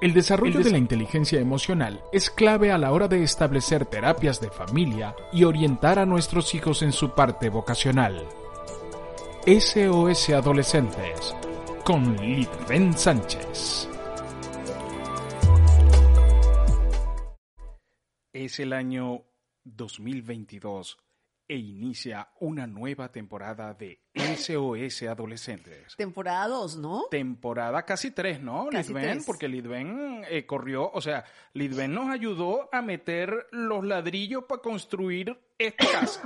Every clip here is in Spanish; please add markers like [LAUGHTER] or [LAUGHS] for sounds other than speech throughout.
El desarrollo de la inteligencia emocional es clave a la hora de establecer terapias de familia y orientar a nuestros hijos en su parte vocacional. SOS Adolescentes con Litven Sánchez. Es el año 2022 e inicia una nueva temporada de SOS Adolescentes. Temporada 2, ¿no? Temporada casi 3, ¿no? Casi Lidven, tres. porque Lidven eh, corrió, o sea, Lidven nos ayudó a meter los ladrillos para construir esta casa.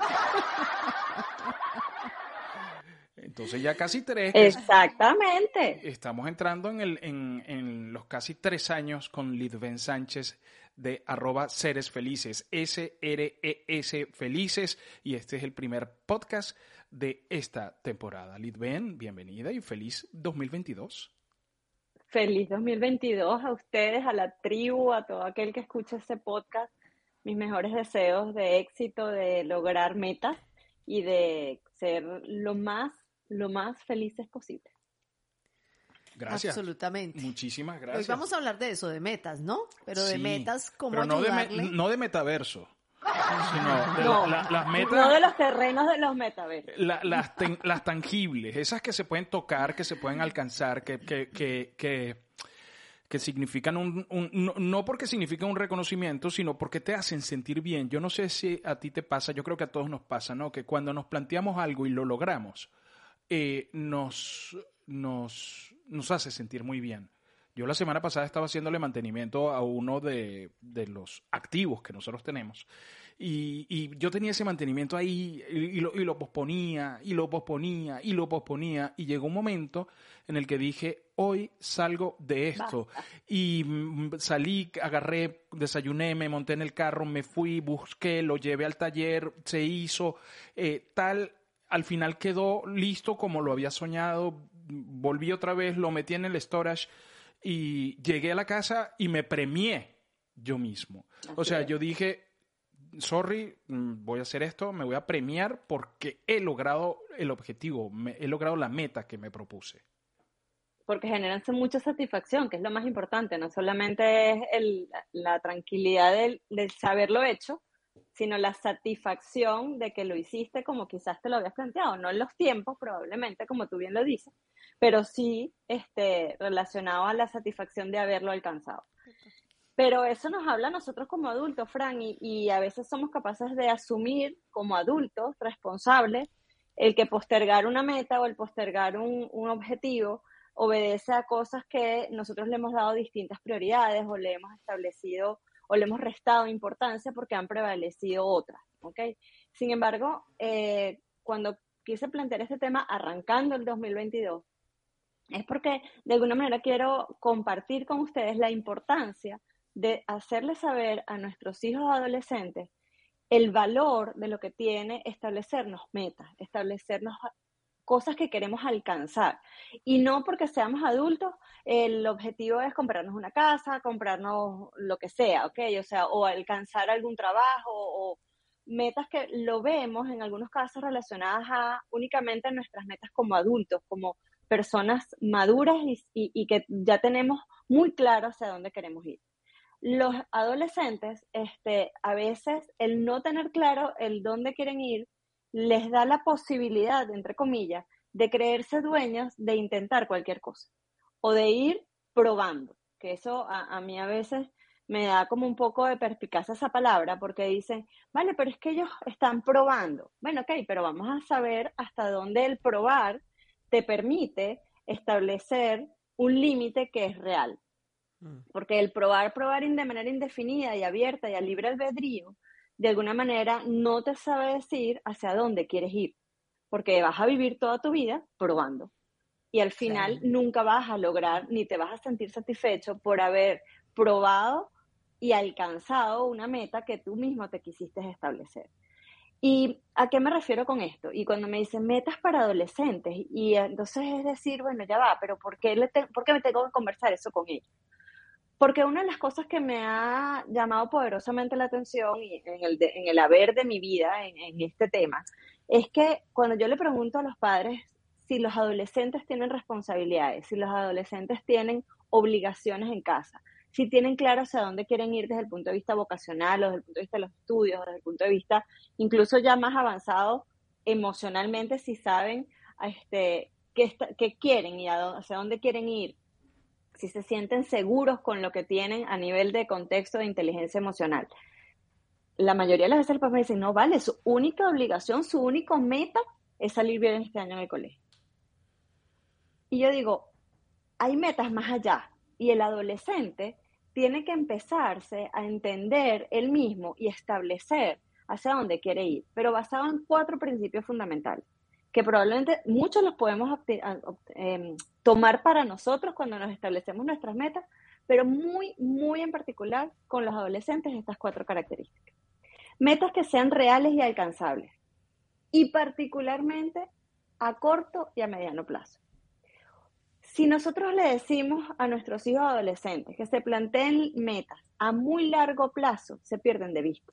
Entonces ya casi tres. Exactamente. Estamos entrando en, el, en, en los casi tres años con Lidven Sánchez de arroba seres felices, S-R-E-S felices, y este es el primer podcast de esta temporada. Lidven, bienvenida y feliz 2022. Feliz 2022 a ustedes, a la tribu, a todo aquel que escucha este podcast. Mis mejores deseos de éxito, de lograr metas y de ser lo más, lo más felices posible. Gracias. Absolutamente. Muchísimas Hoy gracias. vamos a hablar de eso, de metas, ¿no? Pero de Sí, metas, cómo pero no de, me- no de metaverso, sino de No, la- la- las metas. no de los terrenos de los metaversos. La- las, ten- las tangibles, esas que se pueden tocar, que se pueden alcanzar, que, que, que, que, que significan un, un- no, no porque significan un reconocimiento, sino porque te hacen sentir bien. Yo no sé si a ti te pasa, yo creo que a todos nos pasa, ¿no? Que cuando nos planteamos algo y lo logramos, eh, nos, nos, nos hace sentir muy bien. Yo la semana pasada estaba haciéndole mantenimiento a uno de, de los activos que nosotros tenemos. Y, y yo tenía ese mantenimiento ahí y, y lo, y lo posponía, y lo posponía, y lo posponía. Y llegó un momento en el que dije, hoy salgo de esto. Y mm, salí, agarré, desayuné, me monté en el carro, me fui, busqué, lo llevé al taller, se hizo, eh, tal. Al final quedó listo como lo había soñado. Volví otra vez, lo metí en el storage y llegué a la casa y me premié yo mismo. o sea, es. yo dije, sorry, mm, voy a hacer esto, me voy a premiar porque he logrado el objetivo, me- he logrado la meta que me propuse. porque generan mucha satisfacción, que es lo más importante, no solamente es el- la tranquilidad del, del saberlo hecho, sino la satisfacción de que lo hiciste como quizás te lo habías planteado, no en los tiempos probablemente, como tú bien lo dices, pero sí este, relacionado a la satisfacción de haberlo alcanzado. Pero eso nos habla a nosotros como adultos, Fran, y, y a veces somos capaces de asumir como adultos responsables el que postergar una meta o el postergar un, un objetivo obedece a cosas que nosotros le hemos dado distintas prioridades o le hemos establecido o le hemos restado importancia porque han prevalecido otras, ¿ok? Sin embargo, eh, cuando quise plantear este tema arrancando el 2022, es porque de alguna manera quiero compartir con ustedes la importancia de hacerles saber a nuestros hijos adolescentes el valor de lo que tiene establecernos metas, establecernos cosas que queremos alcanzar. Y no porque seamos adultos, el objetivo es comprarnos una casa, comprarnos lo que sea, ¿ok? O sea, o alcanzar algún trabajo o metas que lo vemos en algunos casos relacionadas a únicamente nuestras metas como adultos, como personas maduras y, y, y que ya tenemos muy claro hacia dónde queremos ir. Los adolescentes, este, a veces el no tener claro el dónde quieren ir, les da la posibilidad, entre comillas, de creerse dueños de intentar cualquier cosa o de ir probando, que eso a, a, mí a veces me da como un poco de perspicacia esa palabra, porque dicen, vale, pero es que ellos están probando. Bueno, ok, pero vamos a saber hasta dónde el probar te permite establecer un límite que es real. Porque el probar, probar de manera indefinida y abierta y a libre albedrío, de alguna manera no te sabe decir hacia dónde quieres ir, porque vas a vivir toda tu vida probando. y al final nunca vas a lograr ni te vas a sentir satisfecho por haber probado y alcanzado una meta que tú mismo te quisiste establecer. ¿Y a qué me refiero con esto? Y cuando me dicen metas para adolescentes, y entonces es decir, bueno, ya va, pero ¿por qué, le ¿por qué me tengo que conversar eso con ellos? Porque una de las cosas que me ha llamado poderosamente la atención y en, el en el haber de mi vida en, este tema es que cuando yo le pregunto a los padres si los adolescentes tienen responsabilidades, si los adolescentes tienen obligaciones en casa, si tienen claro hacia dónde quieren ir desde el punto de vista vocacional o desde el punto de vista de los estudios, o desde el punto de vista incluso ya más avanzado emocionalmente, si saben este, qué, qué quieren y hacia dónde quieren ir, si se sienten seguros con lo que tienen a nivel de contexto de inteligencia emocional. La mayoría de las veces el papá dice, no, vale, su única obligación, su única meta es salir bien este año en el colegio. Y yo digo, hay metas más allá. Y el adolescente tiene que empezarse a entender él mismo y establecer hacia dónde quiere ir, pero basado en cuatro principios fundamentales, que probablemente muchos los podemos em, tomar para nosotros cuando nos establecemos nuestras metas, pero muy, muy en particular con los adolescentes estas cuatro características. Metas que sean reales y alcanzables, y particularmente a corto y a mediano plazo. Si nosotros le decimos a nuestros hijos adolescentes que se planteen metas a muy largo plazo, se pierden de vista.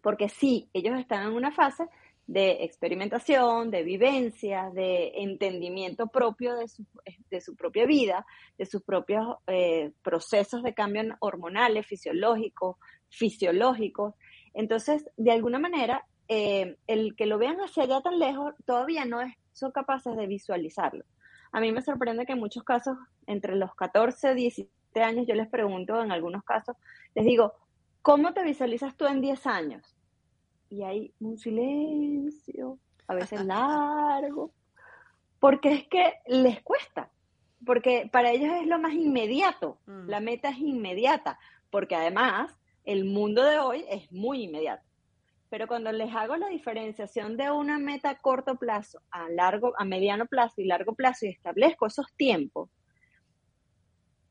Porque sí, ellos están en una fase de experimentación, de vivencia, de entendimiento propio de su, de su propia vida, de sus propios eh, procesos de cambio hormonales, fisiológicos, fisiológicos. Entonces, de alguna manera, eh, el que lo vean hacia allá tan lejos todavía no es, son capaces de visualizarlo. A mí me sorprende que en muchos casos, entre los 14 y 17 años, yo les pregunto, en algunos casos, les digo, ¿cómo te visualizas tú en 10 años? Y hay un silencio, a veces [LAUGHS] largo, porque es que les cuesta, porque para ellos es lo más inmediato, mm. la meta es inmediata, porque además el mundo de hoy es muy inmediato pero cuando les hago la diferenciación de una meta a corto plazo, a largo, a mediano plazo y largo plazo y establezco esos tiempos,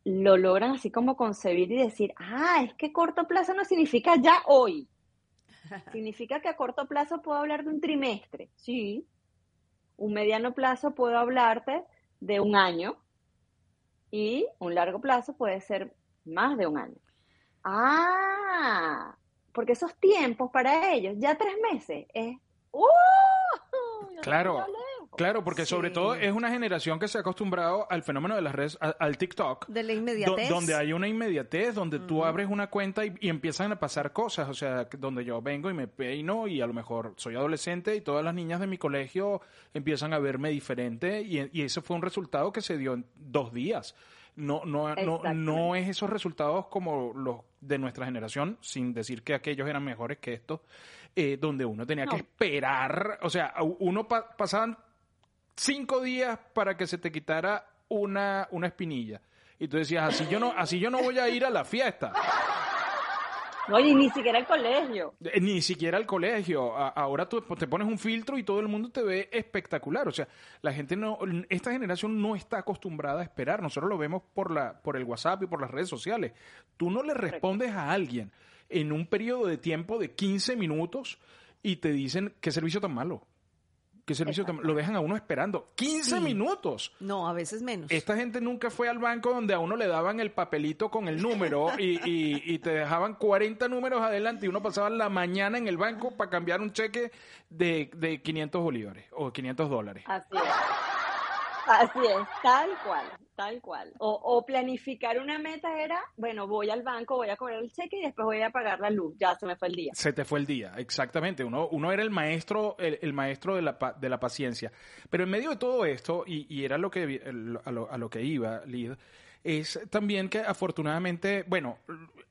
lo logran así como concebir y decir, ah, es que corto plazo no significa ya hoy. Significa que a corto plazo puedo hablar de un trimestre, sí. Un mediano plazo puedo hablarte de un año y un largo plazo puede ser más de un año. Ah, porque esos tiempos para ellos, ya tres meses, es... ¡Uh! Claro, claro, porque sobre todo es una generación que se ha acostumbrado al fenómeno de las redes, al, TikTok. De la inmediatez. donde hay una inmediatez, donde tú abres una cuenta y, empiezan a pasar cosas. O sea, donde yo vengo y me peino y a lo mejor soy adolescente y todas las niñas de mi colegio empiezan a verme diferente y, y ese fue un resultado que se dio en dos días. No, no, no, no es esos resultados como los de nuestra generación, sin decir que aquellos eran mejores que estos, eh, donde uno tenía que esperar, o sea, uno pasaban cinco días para que se te quitara una, una espinilla. Y tú decías, así yo no, así yo no voy a ir a la fiesta. No, y ni siquiera el colegio. Eh, ni siquiera el colegio. ahora tú te pones un filtro y todo el mundo te ve espectacular. O sea, la gente no, esta generación no está acostumbrada a esperar. Nosotros lo vemos por la, por el WhatsApp y por las redes sociales. Tú no le respondes a alguien en un periodo de tiempo de 15 minutos y te dicen qué servicio tan malo. ¿Qué servicio lo dejan a uno esperando? 15 minutos. No, a veces menos. Esta gente nunca fue al banco donde a uno le daban el papelito con el número y, y, te dejaban 40 números adelante y uno pasaba la mañana en el banco para cambiar un cheque de, de 500 bolívares o 500 dólares. Así es. Así es, tal cual, tal cual. O, o, planificar una meta era, bueno, voy al banco, voy a cobrar el cheque y después voy a pagar la luz. Ya se me fue el día. Se te fue el día, exactamente. Uno, uno era el maestro, el, maestro de la, de la paciencia. Pero en medio de todo esto, y, y era lo que, a, lo, a lo que iba, Lid, es también que afortunadamente, bueno,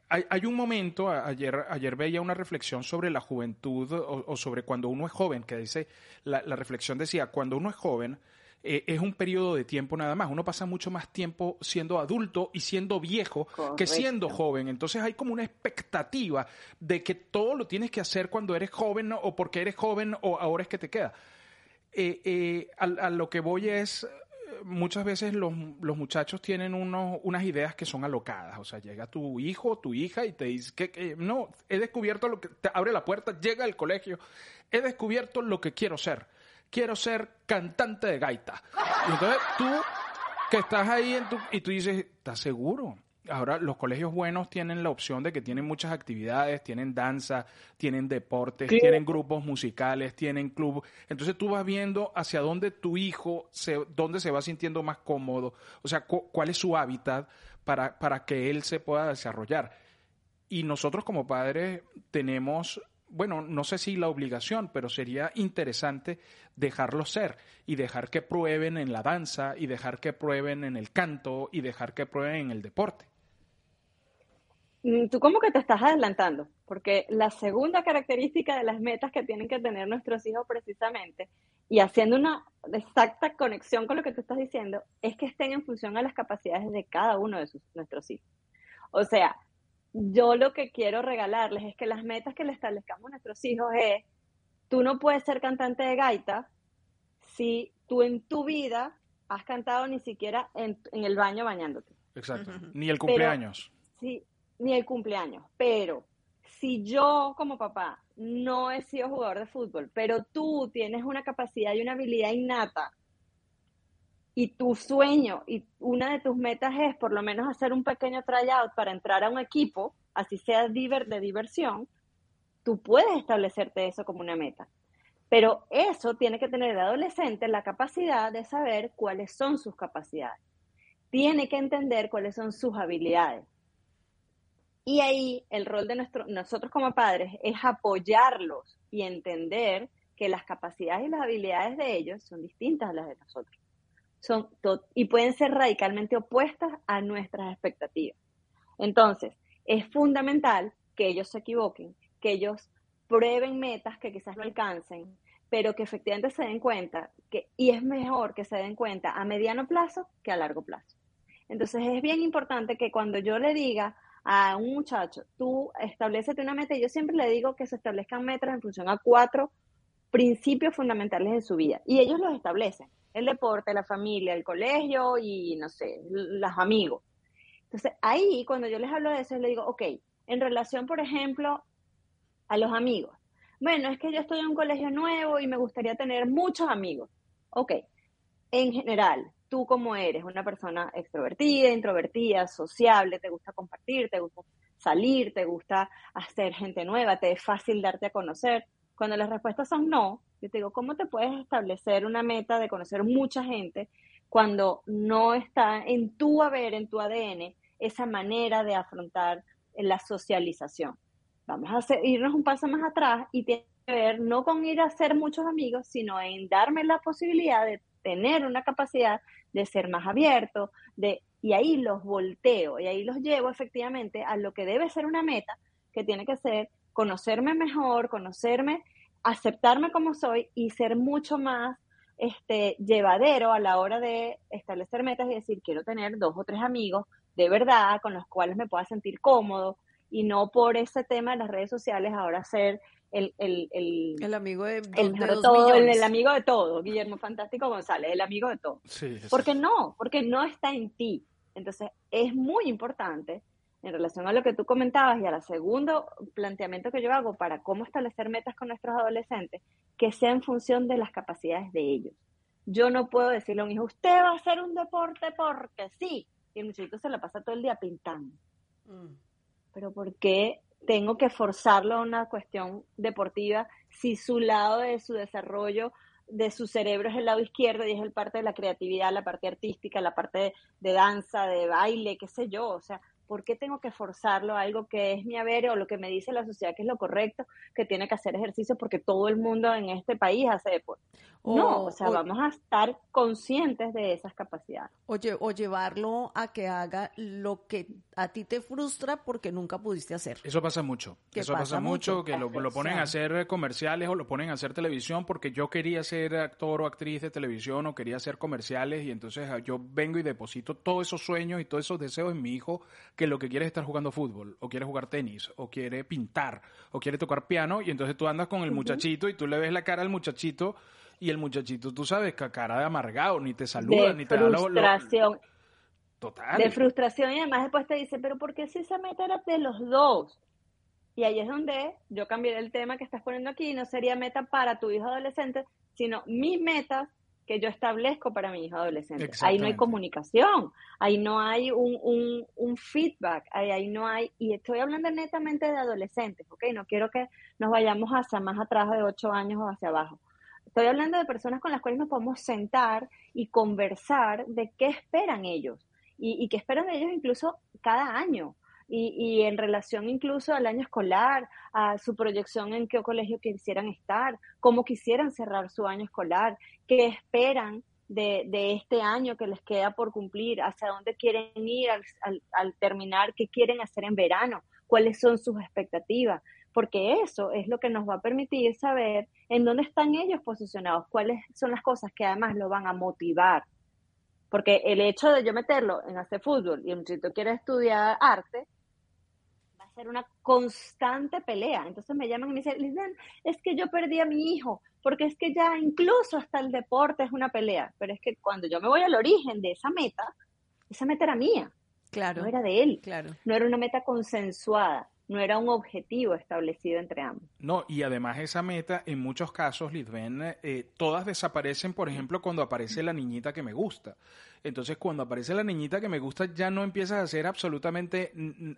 hay, hay, un momento, ayer, ayer veía una reflexión sobre la juventud o, o sobre cuando uno es joven, que dice, la, la reflexión decía, cuando uno es joven, eh, es un periodo de tiempo nada más. Uno pasa mucho más tiempo siendo adulto y siendo viejo que siendo joven. Entonces hay como una expectativa de que todo lo tienes que hacer cuando eres joven o porque eres joven o ahora es que te queda. Eh, eh, a, lo que voy es, muchas veces los, los muchachos tienen unos, unas ideas que son alocadas. O sea, llega tu hijo, tu hija y te dice que, que no, he descubierto lo que te abre la puerta, llega al colegio, he descubierto lo que quiero ser. Quiero ser cantante de gaita. Y entonces tú que estás ahí en tu, y tú dices, ¿estás seguro? Ahora los colegios buenos tienen la opción de que tienen muchas actividades, tienen danza, tienen deportes, tienen grupos musicales, tienen club. Entonces tú vas viendo hacia dónde tu hijo se, dónde se va sintiendo más cómodo, o sea, cu- cuál es su hábitat para, para que él se pueda desarrollar. Y nosotros como padres tenemos, bueno, no sé si la obligación, pero sería interesante dejarlo ser y dejar que prueben en la danza y dejar que prueben en el canto y dejar que prueben en el deporte. Mm, Tú como que te estás adelantando, porque la segunda característica de las metas que tienen que tener nuestros hijos precisamente, y haciendo una exacta conexión con lo que tú estás diciendo, es que estén en función a las capacidades de cada uno de sus- nuestros hijos. O sea, yo lo que quiero regalarles es que las metas que le establezcamos a nuestros hijos es, tú no puedes ser cantante de gaita si tú en tu vida has cantado ni siquiera en, en el baño bañándote. Exacto. Ni el cumpleaños. Sí, ni el cumpleaños, pero si yo como papá no he sido jugador de fútbol, pero tú tienes una capacidad y una habilidad innata y tu sueño y una de tus metas es por lo menos hacer un pequeño tryout para entrar a un equipo, así sea diver- de diversión, tú puedes establecerte eso como una meta. Pero eso tiene que tener el adolescente la capacidad de saber cuáles son sus capacidades. Tiene que entender cuáles son sus habilidades. Y ahí el rol de nuestro, nosotros como padres es apoyarlos y entender que las capacidades y las habilidades de ellos son distintas a las de nosotros. Son y pueden ser radicalmente opuestas a nuestras expectativas. Entonces, es fundamental que ellos se equivoquen, que ellos prueben metas que quizás no alcancen, pero que efectivamente se den cuenta que, y es mejor que se den cuenta a mediano plazo que a largo plazo. Entonces es bien importante que cuando yo le diga a un muchacho, tú establecete una meta, yo siempre le digo que se establezcan metas en función a cuatro principios fundamentales en su vida. Y ellos los establecen. El deporte, la familia, el colegio y, no sé, los amigos. Entonces, ahí, cuando yo les hablo de eso, les digo, ok, en relación, por ejemplo, a los amigos. Bueno, es que yo estoy en un colegio nuevo y me gustaría tener muchos amigos. Ok, en general, tú como eres una persona extrovertida, introvertida, sociable, te gusta compartir, te gusta salir, te gusta hacer gente nueva, te es fácil darte a conocer. Cuando las respuestas son no, yo te digo, ¿cómo te puedes establecer una meta de conocer mucha gente cuando no está en tu haber, en tu ADN, esa manera de afrontar la socialización? Vamos a irnos un paso más atrás y tiene que ver no con ir a hacer muchos amigos, sino en darme la posibilidad de tener una capacidad de ser más abierto, de, y ahí los volteo, y ahí los llevo efectivamente a lo que debe ser una meta, que tiene que ser conocerme mejor, conocerme, aceptarme como soy y ser mucho más este, llevadero a la hora de establecer metas y decir, quiero tener dos o tres amigos de verdad con los cuales me pueda sentir cómodo y no por ese tema de las redes sociales ahora ser el, el, el, El amigo de, el de dos todo, el, millones. el amigo de todo, Guillermo Fantástico González, el amigo de todo. Sí. Porque no, porque no está en ti. Entonces, es muy importante en relación a lo que tú comentabas y al segundo planteamiento que yo hago para cómo establecer metas con nuestros adolescentes, que sea en función de las capacidades de ellos. Yo no puedo decirle a un hijo, usted va a hacer un deporte porque sí, y el muchachito se la pasa todo el día pintando. Mm. Pero ¿por qué tengo que forzarlo a una cuestión deportiva si su lado de su desarrollo de su cerebro es el lado izquierdo y es el parte de la creatividad, la parte artística, la parte de, de danza, de baile, qué sé yo? O sea, ¿por qué tengo que forzarlo a algo que es mi haber o lo que me dice la sociedad que es lo correcto, que tiene que hacer ejercicio porque todo el mundo en este país hace deporte? no, o sea, o- vamos a estar conscientes de esas capacidades. o lle- o llevarlo a que haga lo que a ti te frustra porque nunca pudiste hacer. Eso pasa mucho. Eso pasa, pasa mucho, mucho. que lo, lo ponen O a hacer comerciales o lo ponen a hacer televisión porque yo quería ser actor o actriz de televisión o quería hacer comerciales y entonces yo vengo y deposito todos esos sueños y todos esos deseos en mi hijo que lo que quiere es estar jugando fútbol o quiere jugar tenis o quiere pintar o quiere tocar piano y entonces tú andas con el muchachito y tú le ves la cara al muchachito y el muchachito, tú sabes, que cara de amargado, ni te saluda, de ni te da lo- lo- frustración. Total. de frustración y además después te dice, pero ¿por qué si esa meta era de los dos? Y ahí es donde yo cambié el tema que estás poniendo aquí, no sería meta para tu hijo adolescente, sino mis metas que yo establezco para mi hijo adolescente. Ahí no hay comunicación, ahí no hay un, un, un feedback, ahí, ahí no hay, y estoy hablando netamente de adolescentes, ¿ok? No quiero que nos vayamos hacia más atrás de ocho años o hacia abajo. Estoy hablando de personas con las cuales nos podemos sentar y conversar de qué esperan ellos y, y qué esperan de ellos incluso cada año. Y, y en relación incluso al año escolar, a su proyección en qué colegio quisieran estar, cómo quisieran cerrar su año escolar, qué esperan de, de este año que les queda por cumplir, hacia dónde quieren ir al, al- al terminar, qué quieren hacer en verano, cuáles son sus expectativas, porque eso es lo que nos va a permitir saber en dónde están ellos posicionados, cuáles son las cosas que además lo van a motivar. Porque el hecho de yo meterlo en hacer fútbol y el muchachito quiere estudiar arte, va a ser una constante pelea. Entonces me llaman y me dicen, Lisbeth, es que yo perdí a mi hijo, porque es que ya incluso hasta el deporte es una pelea. Pero es que cuando yo me voy al origen de esa meta, esa meta era mía, Claro, no era de él, claro. no era una meta consensuada, no era un objetivo establecido entre ambos. No, y además esa meta, en muchos casos, Lisbeth, eh, todas desaparecen, por ejemplo, cuando aparece la niñita que me gusta. Entonces, cuando aparece la niñita que me gusta, ya no empiezas a hacer absolutamente,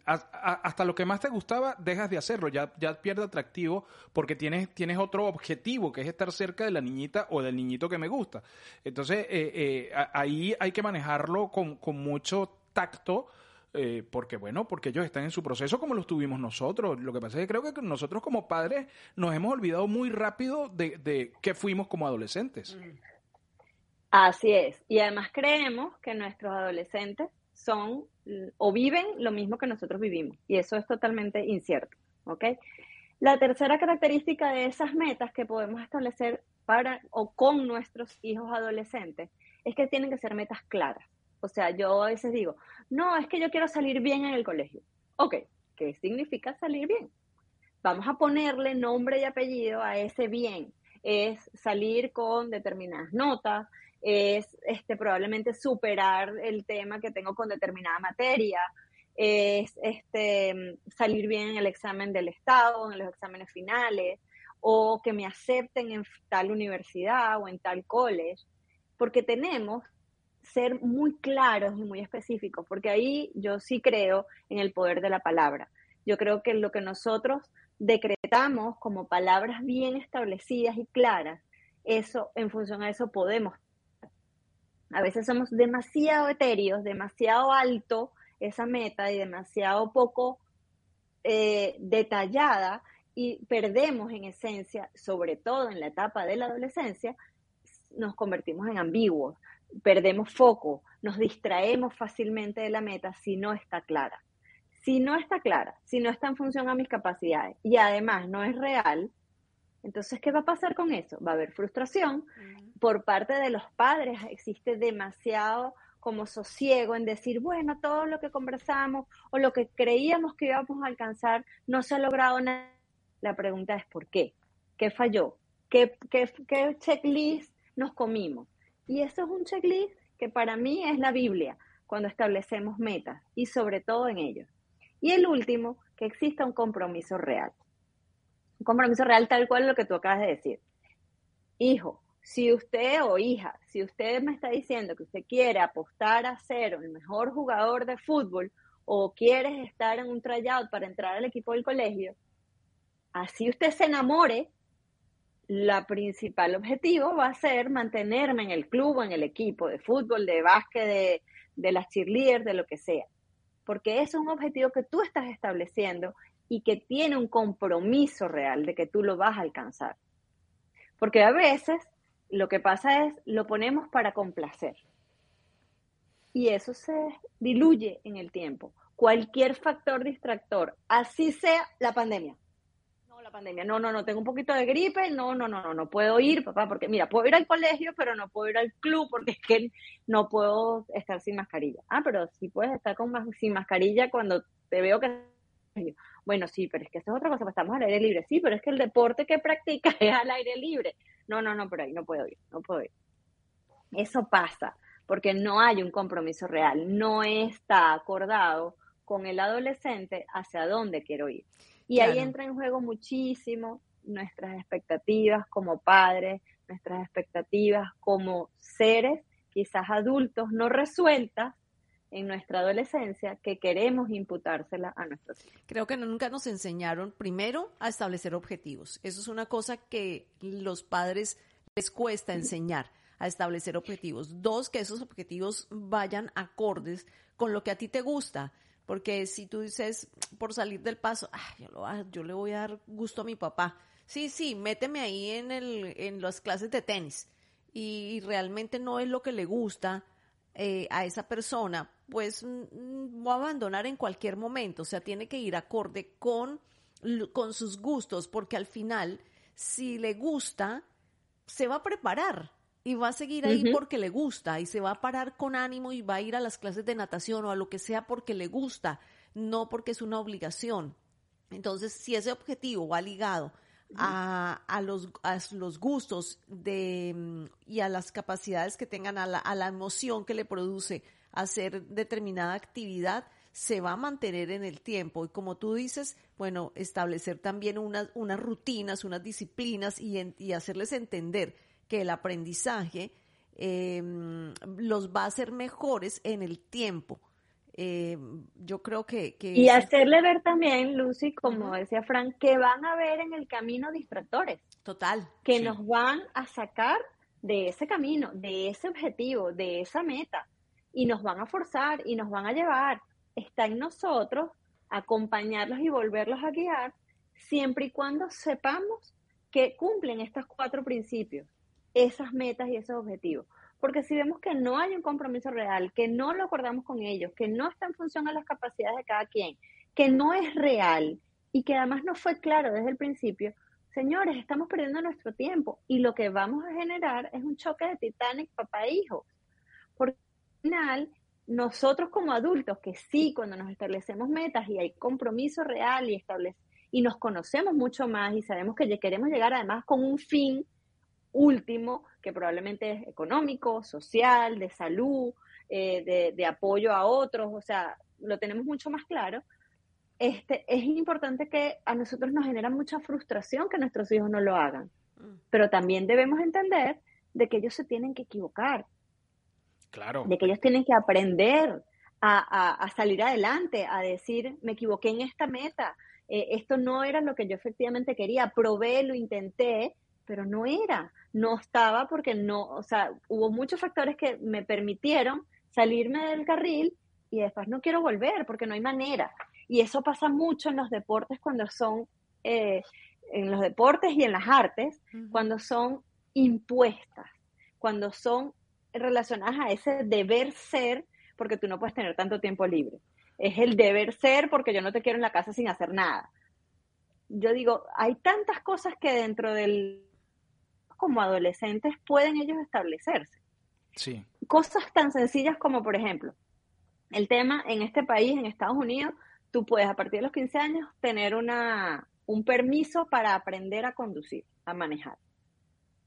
hasta lo que más te gustaba, dejas de hacerlo, ya, ya pierde atractivo porque tienes, tienes otro objetivo, que es estar cerca de la niñita o del niñito que me gusta. Entonces, eh, eh, ahí hay que manejarlo con, con mucho tacto, eh, porque bueno, porque ellos están en su proceso como lo tuvimos nosotros. Lo que pasa es que creo que nosotros como padres nos hemos olvidado muy rápido de, de qué fuimos como adolescentes. Así es. Y además creemos que nuestros adolescentes son o viven lo mismo que nosotros vivimos. Y eso es totalmente incierto. ¿Ok? La tercera característica de esas metas que podemos establecer para o con nuestros hijos adolescentes es que tienen que ser metas claras. O sea, yo a veces digo, no, es que yo quiero salir bien en el colegio. Ok, ¿qué significa salir bien? Vamos a ponerle nombre y apellido a ese bien. Es salir con determinadas notas, es este, probablemente superar el tema que tengo con determinada materia, es este, salir bien en el examen del Estado, en los exámenes finales, o que me acepten en tal universidad o en tal college, porque tenemos ser muy claros y muy específicos, porque ahí yo sí creo en el poder de la palabra. Yo creo que lo que nosotros decretamos como palabras bien establecidas y claras, eso, en función a eso podemos. A veces somos demasiado etéreos, demasiado alto esa meta y demasiado poco eh, detallada y perdemos en esencia, sobre todo en la etapa de la adolescencia, nos convertimos en ambiguos, perdemos foco, nos distraemos fácilmente de la meta si no está clara. Si no está clara, si no está en función a mis capacidades y además no es real, entonces, ¿qué va a pasar con eso? Va a haber frustración. Por parte de los padres existe demasiado como sosiego en decir, bueno, todo lo que conversamos o lo que creíamos que íbamos a alcanzar no se ha logrado nada. La pregunta es ¿por qué? ¿Qué falló? ¿Qué, qué, qué checklist nos comimos? Y eso es un checklist que para mí es la Biblia cuando establecemos metas y sobre todo en ellos. Y el último, que exista un compromiso real. Un compromiso real tal cual lo que tú acabas de decir. Hijo, si usted o hija, si usted me está diciendo que usted quiere apostar a ser el mejor jugador de fútbol o quiere estar en un tryout para entrar al equipo del colegio, así usted se enamore, la principal objetivo va a ser mantenerme en el club en el equipo de fútbol, de básquet, de, de las cheerleaders, de lo que sea. Porque es un objetivo que tú estás estableciendo y que tiene un compromiso real de que tú lo vas a alcanzar. Porque a veces lo que pasa es lo ponemos para complacer. Y eso se diluye en el tiempo. Cualquier factor distractor, así sea la pandemia. La pandemia, no, no, no, tengo un poquito de gripe, no, no, no, no, no puedo ir, papá, porque mira, puedo ir al colegio, pero no puedo ir al club porque es que no puedo estar sin mascarilla. Ah, pero sí puedes estar con, sin mascarilla cuando te veo que Bueno, sí, pero es que eso es otra cosa, pues estamos al aire libre. Sí, pero es que el deporte que practica [LAUGHS] es al aire libre. No, no, no, pero ahí no puedo ir, no puedo ir. Eso pasa porque no hay un compromiso real, no está acordado con el adolescente hacia dónde quiero ir. Y ahí entra en juego muchísimo nuestras expectativas como padres, nuestras expectativas como seres, quizás adultos, no resueltas en nuestra adolescencia que queremos imputársela a nuestros hijos. Creo que nunca nos enseñaron primero a establecer objetivos. Eso es una cosa que los padres les cuesta enseñar a establecer objetivos. Dos, que esos objetivos vayan acordes con lo que a ti te gusta. Porque si tú dices, por salir del paso, yo, yo, le voy a dar gusto a mi papá. Sí, sí, méteme ahí en, el, en las clases de tenis. Y, realmente no es lo que le gusta eh, a esa persona, pues mm, va a abandonar en cualquier momento. O sea, tiene que ir acorde con, con sus gustos, porque al final, si le gusta, se va a preparar y va a seguir ahí porque le gusta y se va a parar con ánimo y va a ir a las clases de natación o a lo que sea porque le gusta, no porque es una obligación. Entonces, si ese objetivo va ligado a, a, los, a los gustos de, y a las capacidades que tengan, a la, a la emoción que le produce hacer determinada actividad, se va a mantener en el tiempo. Y como tú dices, bueno, establecer también unas, unas rutinas, unas disciplinas y, y hacerles entender que el aprendizaje em, los va a hacer mejores en el tiempo. Em, yo creo que... y hacerle ver también, Lucy, como decía Frank, que van a ver en el camino distractores. Total. Que nos van a sacar de ese camino, de ese objetivo, de esa meta. Y nos van a forzar y nos van a llevar. Está en nosotros acompañarlos y volverlos a guiar, siempre y cuando sepamos que cumplen estos cuatro principios esas metas y esos objetivos. Porque si vemos que no hay un compromiso real, que no lo acordamos con ellos, que no está en función a las capacidades de cada quien, que no es real y que además no fue claro desde el principio, señores, estamos perdiendo nuestro tiempo y lo que vamos a generar es un choque de Titanic papá e. Porque al final, nosotros como adultos, que sí, cuando nos establecemos metas y hay compromiso real y establece, y nos conocemos mucho más y sabemos que queremos llegar además con un fin último, que probablemente es económico, social, de salud, eh, de, apoyo a otros, o sea, lo tenemos mucho más claro. Este, es importante que a nosotros nos genera mucha frustración que nuestros hijos no lo hagan, mm. pero también debemos entender de que ellos se tienen que equivocar. Claro. De que ellos tienen que aprender a, salir adelante, a decir, me equivoqué en esta meta, eh, esto no era lo que yo efectivamente quería, probé, lo intenté, pero no era, no estaba porque no, o sea, hubo muchos factores que me permitieron salirme del carril y después no quiero volver porque no hay manera. Y eso pasa mucho en los deportes cuando son, eh, en los deportes y en las artes, cuando son impuestas, cuando son relacionadas a ese deber ser, porque tú no puedes tener tanto tiempo libre. Es el deber ser porque yo no te quiero en la casa sin hacer nada. Yo digo, hay tantas cosas que dentro del como adolescentes pueden ellos establecerse. Sí. Cosas tan sencillas como, por ejemplo, el tema en este país, en Estados Unidos, tú puedes a partir de los 15 años tener una, un permiso para aprender a conducir, a manejar.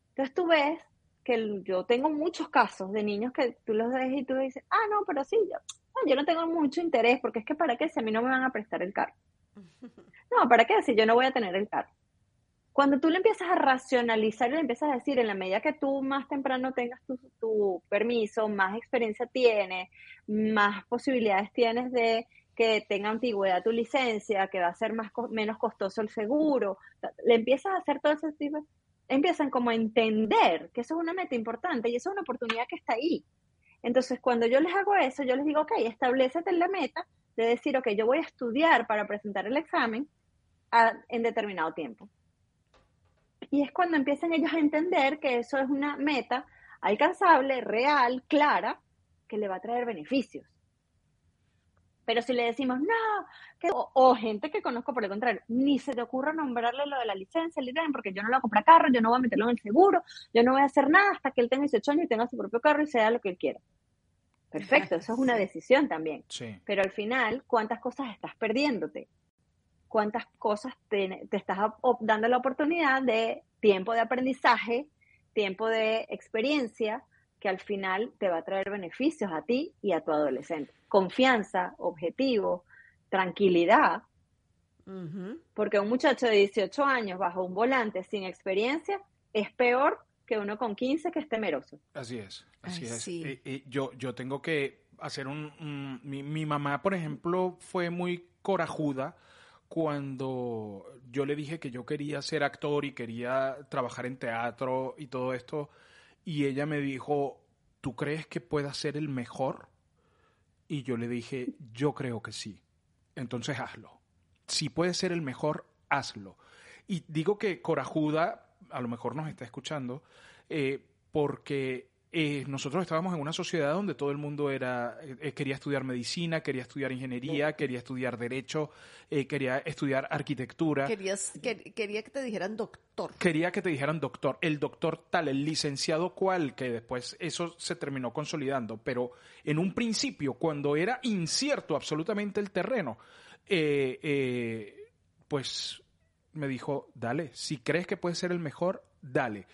Entonces tú ves que yo tengo muchos casos de niños que tú los ves y tú dices, ah, no, pero sí, yo, no, yo no tengo mucho interés porque es que para qué si a mí no me van a prestar el carro. [LAUGHS] No, ¿para qué si yo no voy a tener el carro? Cuando tú le empiezas a racionalizar y le empiezas a decir, en la medida que tú más temprano tengas tu, permiso, más experiencia tienes, más posibilidades tienes de que tenga antigüedad tu licencia, que va a ser más menos costoso el seguro, le empiezas a hacer todo ese tipo, empiezan como a entender que eso es una meta importante y eso es una oportunidad que está ahí. Entonces, cuando yo les hago eso, yo les digo, ok, establecete la meta de decir, ok, yo voy a estudiar para presentar el examen en determinado tiempo. Y es cuando empiezan ellos a entender que eso es una meta alcanzable, real, clara, que le va a traer beneficios. Pero si le decimos, no, o, gente que conozco por el contrario, ni se te ocurra nombrarle lo de la licencia, el porque yo no lo compro carro, yo no voy a meterlo en el seguro, yo no voy a hacer nada hasta que él tenga 18 años y tenga su propio carro y sea lo que él quiera. Perfecto, eso es una decisión también. Pero al final, ¿cuántas cosas estás perdiéndote? Cuántas cosas te, te estás dando la oportunidad de tiempo de aprendizaje, tiempo de experiencia, que al final te va a traer beneficios a ti y a tu adolescente. Confianza, objetivo, tranquilidad. Porque un muchacho de 18 años bajo un volante sin experiencia es peor que uno con 15 que es temeroso. Así es, así es. Eh, eh, yo, yo tengo que hacer un... mi, mi, mamá, por ejemplo, fue muy corajuda cuando yo le dije que yo quería ser actor y quería trabajar en teatro y todo esto. Y ella me dijo, ¿tú crees que pueda ser el mejor? Y yo le dije, yo creo que sí. Entonces hazlo. Si puedes ser el mejor, hazlo. Y digo que Corajuda, a lo mejor nos está escuchando, eh, porque eh, nosotros estábamos en una sociedad donde todo el mundo era eh, quería estudiar medicina, quería estudiar ingeniería, quería estudiar derecho, quería estudiar arquitectura. Querías, quería que te dijeran doctor. Quería que te dijeran doctor, el doctor tal, el licenciado cual, que después eso se terminó consolidando. Pero en un principio, cuando era incierto absolutamente el terreno, eh, eh, pues me dijo, dale, si crees que puedes ser el mejor, dale.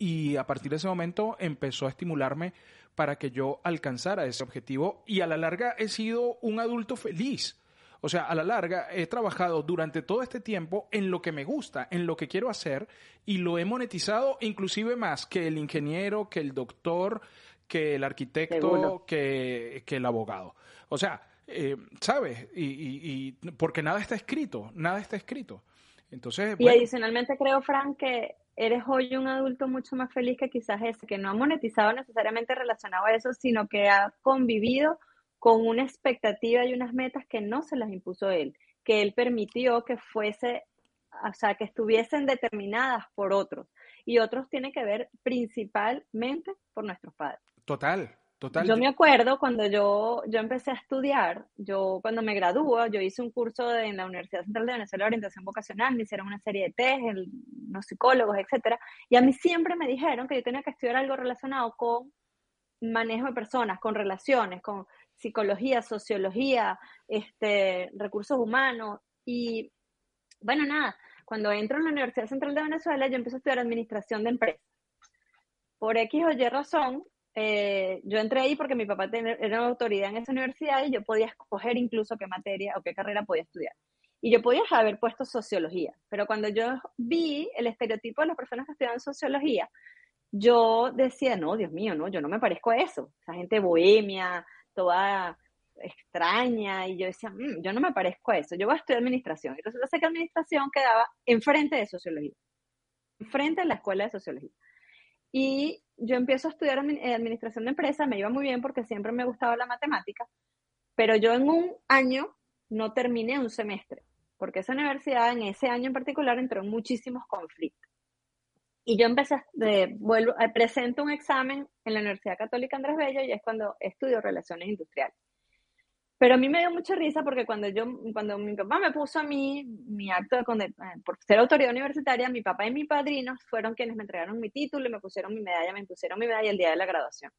Y a partir de ese momento empezó a estimularme para que yo alcanzara ese objetivo y a la larga he sido un adulto feliz. O sea, a la larga he trabajado durante todo este tiempo en lo que me gusta, en lo que quiero hacer y lo he monetizado inclusive más que el ingeniero, que el doctor, que el arquitecto, que, que el abogado. O sea, eh, ¿sabes? Y, porque nada está escrito, nada está escrito. Entonces, y adicionalmente creo, Frank, que eres hoy un adulto mucho más feliz que quizás ese, que no ha monetizado necesariamente relacionado a eso, sino que ha convivido con una expectativa y unas metas que no se las impuso él, que él permitió que fuese, o sea, que estuviesen determinadas por otros. Y otros tienen que ver principalmente por nuestros padres. Total, yo me acuerdo cuando yo, yo empecé a estudiar, yo cuando me graduó, yo hice un curso en la Universidad Central de Venezuela de Orientación Vocacional, me hicieron una serie de test, el, los psicólogos, etcétera, y a mí siempre me dijeron que yo tenía que estudiar algo relacionado con manejo de personas, con relaciones, con psicología, sociología, este, recursos humanos, y bueno, nada, cuando entro en la Universidad Central de Venezuela, yo empecé a estudiar administración de empresas. Por X o Y razón, eh, yo entré ahí porque mi papá era una autoridad en esa universidad y yo podía escoger incluso qué materia o qué carrera podía estudiar. Y yo podía haber puesto sociología, pero cuando yo vi el estereotipo de las personas que estudian sociología, yo decía, no, Dios mío, no, yo no me parezco a eso. Esa gente bohemia, toda extraña, y yo decía, mm, yo no me parezco a eso, yo voy a estudiar administración. Y resulta que administración quedaba enfrente de sociología, enfrente de la escuela de sociología. Y yo empiezo a estudiar eh, administración de empresas, me iba muy bien porque siempre me gustaba la matemática, pero yo en un año no terminé un semestre, porque esa universidad en ese año en particular entró en muchísimos conflictos. Y yo empecé, vuelvo, eh, presento un examen en la Universidad Católica Andrés Bello y es cuando estudio relaciones industriales. Pero a mí me dio mucha risa porque cuando yo, cuando mi papá me puso a mí mi acto de eh, por ser autoridad universitaria, mi papá y mi padrino fueron quienes me entregaron mi título y me pusieron mi medalla, me pusieron mi medalla el día de la graduación.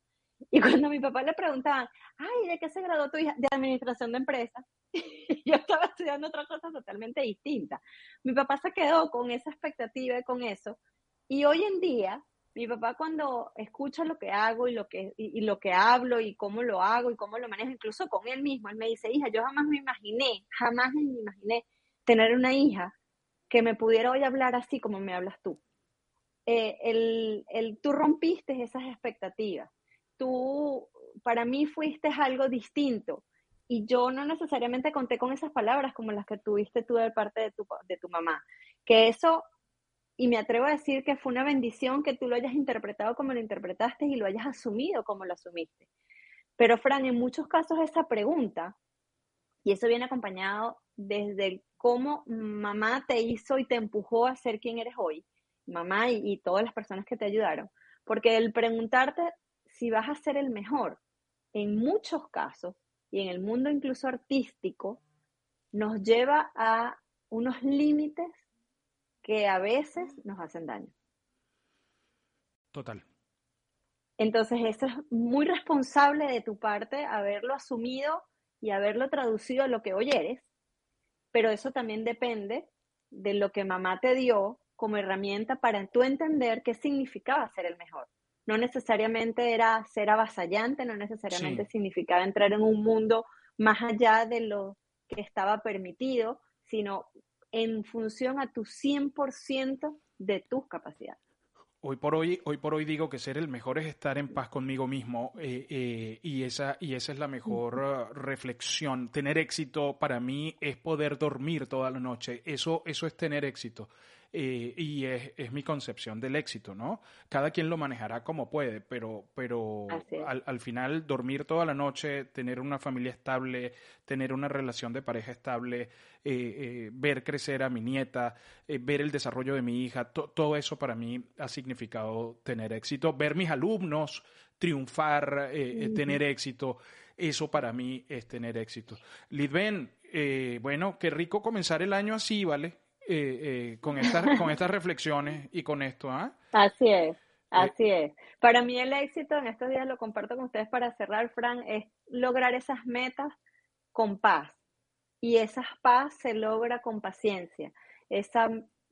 Y cuando a mi papá le preguntaban, ay, ¿de qué se graduó tu hija? De administración de empresas. [LAUGHS] yo estaba estudiando otra cosa totalmente distinta. Mi papá se quedó con esa expectativa y con eso. Y hoy en día, mi papá cuando escucha lo que hago y lo que, y, lo que hablo y cómo lo hago y cómo lo manejo, incluso con él mismo, él me dice, hija, yo jamás me imaginé, jamás me imaginé tener una hija que me pudiera hoy hablar así como me hablas tú. Eh, el, el, tú rompiste esas expectativas. Tú, para mí, fuiste algo distinto. Y yo no necesariamente conté con esas palabras como las que tuviste tú de parte de tu, de tu mamá. Que eso y me atrevo a decir que fue una bendición que tú lo hayas interpretado como lo interpretaste y lo hayas asumido como lo asumiste. Pero, Fran, en muchos casos esa pregunta, y eso viene acompañado desde cómo mamá te hizo y te empujó a ser quien eres hoy, mamá y, y todas las personas que te ayudaron, porque el preguntarte si vas a ser el mejor, en muchos casos, y en el mundo incluso artístico, nos lleva a unos límites que a veces nos hacen daño. Total. Entonces, eso es muy responsable de tu parte haberlo asumido y haberlo traducido a lo que hoy eres. pero eso también depende de lo que mamá te dio como herramienta para tú entender qué significaba ser el mejor. No necesariamente era ser avasallante, no necesariamente significaba entrar en un mundo más allá de lo que estaba permitido, sino en función a tu 100% de tus capacidades. Hoy por hoy, hoy por hoy digo que ser el mejor es estar en paz conmigo mismo eh, eh, y, esa, y esa es la mejor uh, reflexión. Tener éxito para mí es poder dormir toda la noche. Eso, eso es tener éxito. Eh, y es, es, mi concepción del éxito, ¿no? Cada quien lo manejará como puede, pero, pero al, al, final dormir toda la noche, tener una familia estable, tener una relación de pareja estable, eh, eh, ver crecer a mi nieta, ver el desarrollo de mi hija, todo eso para mí ha significado tener éxito, ver mis alumnos triunfar, tener éxito, eso para mí es tener éxito. Lidben, bueno, qué rico comenzar el año así, ¿vale? Eh, eh, con, estas, con estas [LAUGHS] reflexiones y con esto. ¿ah? Así es, así es. Para mí el éxito, en estos días lo comparto con ustedes para cerrar, Fran, es lograr esas metas con paz. Y esa paz se logra con paciencia. Esa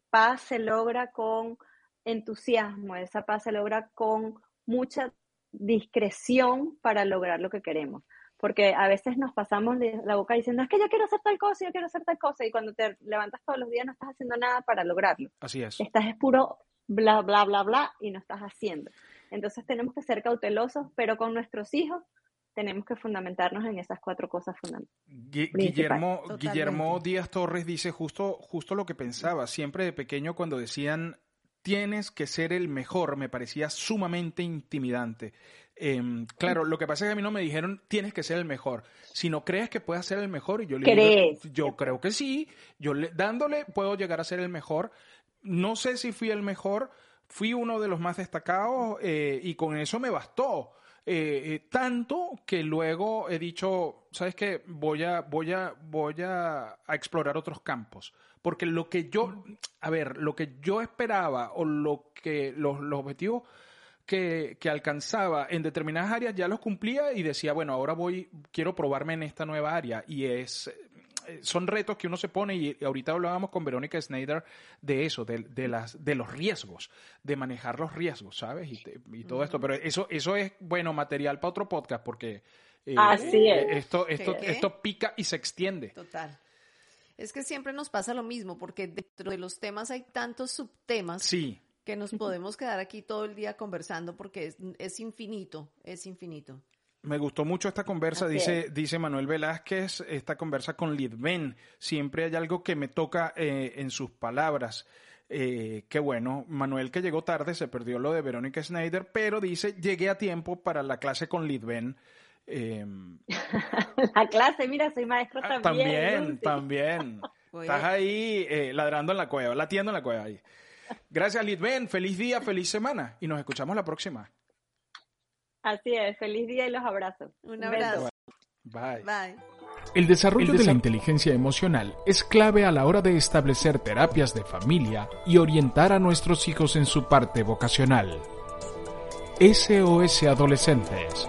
paz se logra con entusiasmo. Esa paz se logra con mucha discreción para lograr lo que queremos porque a veces nos pasamos la boca diciendo, es que yo quiero hacer tal cosa, yo quiero hacer tal cosa, y cuando te levantas todos los días no estás haciendo nada para lograrlo. Así es. Estás es puro bla, bla, bla, bla, y no estás haciendo. Entonces tenemos que ser cautelosos, pero con nuestros hijos tenemos que fundamentarnos en esas cuatro cosas fundamentales. Guillermo, Guillermo Díaz Torres dice justo, justo lo que pensaba, siempre de pequeño cuando decían tienes que ser el mejor, me parecía sumamente intimidante. Em, claro, lo que pasa es que a mí no me dijeron tienes que ser el mejor. Si no crees que puedas ser el mejor, y yo le digo, yo creo que sí, yo le, dándole puedo llegar a ser el mejor. No sé si fui el mejor, fui uno de los más destacados eh, y con eso me bastó. Eh, eh, tanto que luego he dicho, ¿sabes qué? Voy a, voy a, voy a, a, explorar otros campos. Porque lo que yo, a ver, lo que yo esperaba o lo que los, los objetivos que, alcanzaba en determinadas áreas ya los cumplía y decía, bueno, ahora voy, quiero probarme en esta nueva área. Y es, eh, son retos que uno se pone y ahorita hablábamos con Verónica Snyder de eso, de, las, de los riesgos, de manejar los riesgos, ¿sabes? Y, todo esto. Pero eso, eso es, bueno, material para otro podcast porque eh, Así es. esto, esto, esto pica y se extiende. Total. Es que siempre nos pasa lo mismo, porque dentro de los temas hay tantos subtemas. Sí que nos podemos quedar aquí todo el día conversando porque es, infinito, es infinito. Me gustó mucho esta conversa, dice, dice Manuel Velázquez, esta conversa con Lidben. Siempre hay algo que me toca eh, en sus palabras. Eh, qué bueno, Manuel que llegó tarde, se perdió lo de Verónica Schneider, pero dice, llegué a tiempo para la clase con Lidben. Em, [LAUGHS] la clase, mira, soy maestro ah, también. También, también. [LAUGHS] Estás ahí eh, ladrando en la cueva, latiendo en la cueva ahí. Gracias, Lidben. Feliz día, feliz semana. Y nos escuchamos la próxima. Así es. Feliz día y los abrazos. Un abrazo. Bye. Bye. El desarrollo de la inteligencia emocional es clave a la hora de establecer terapias de familia y orientar a nuestros hijos en su parte vocacional. SOS Adolescentes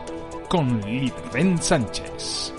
con Lidben Sánchez.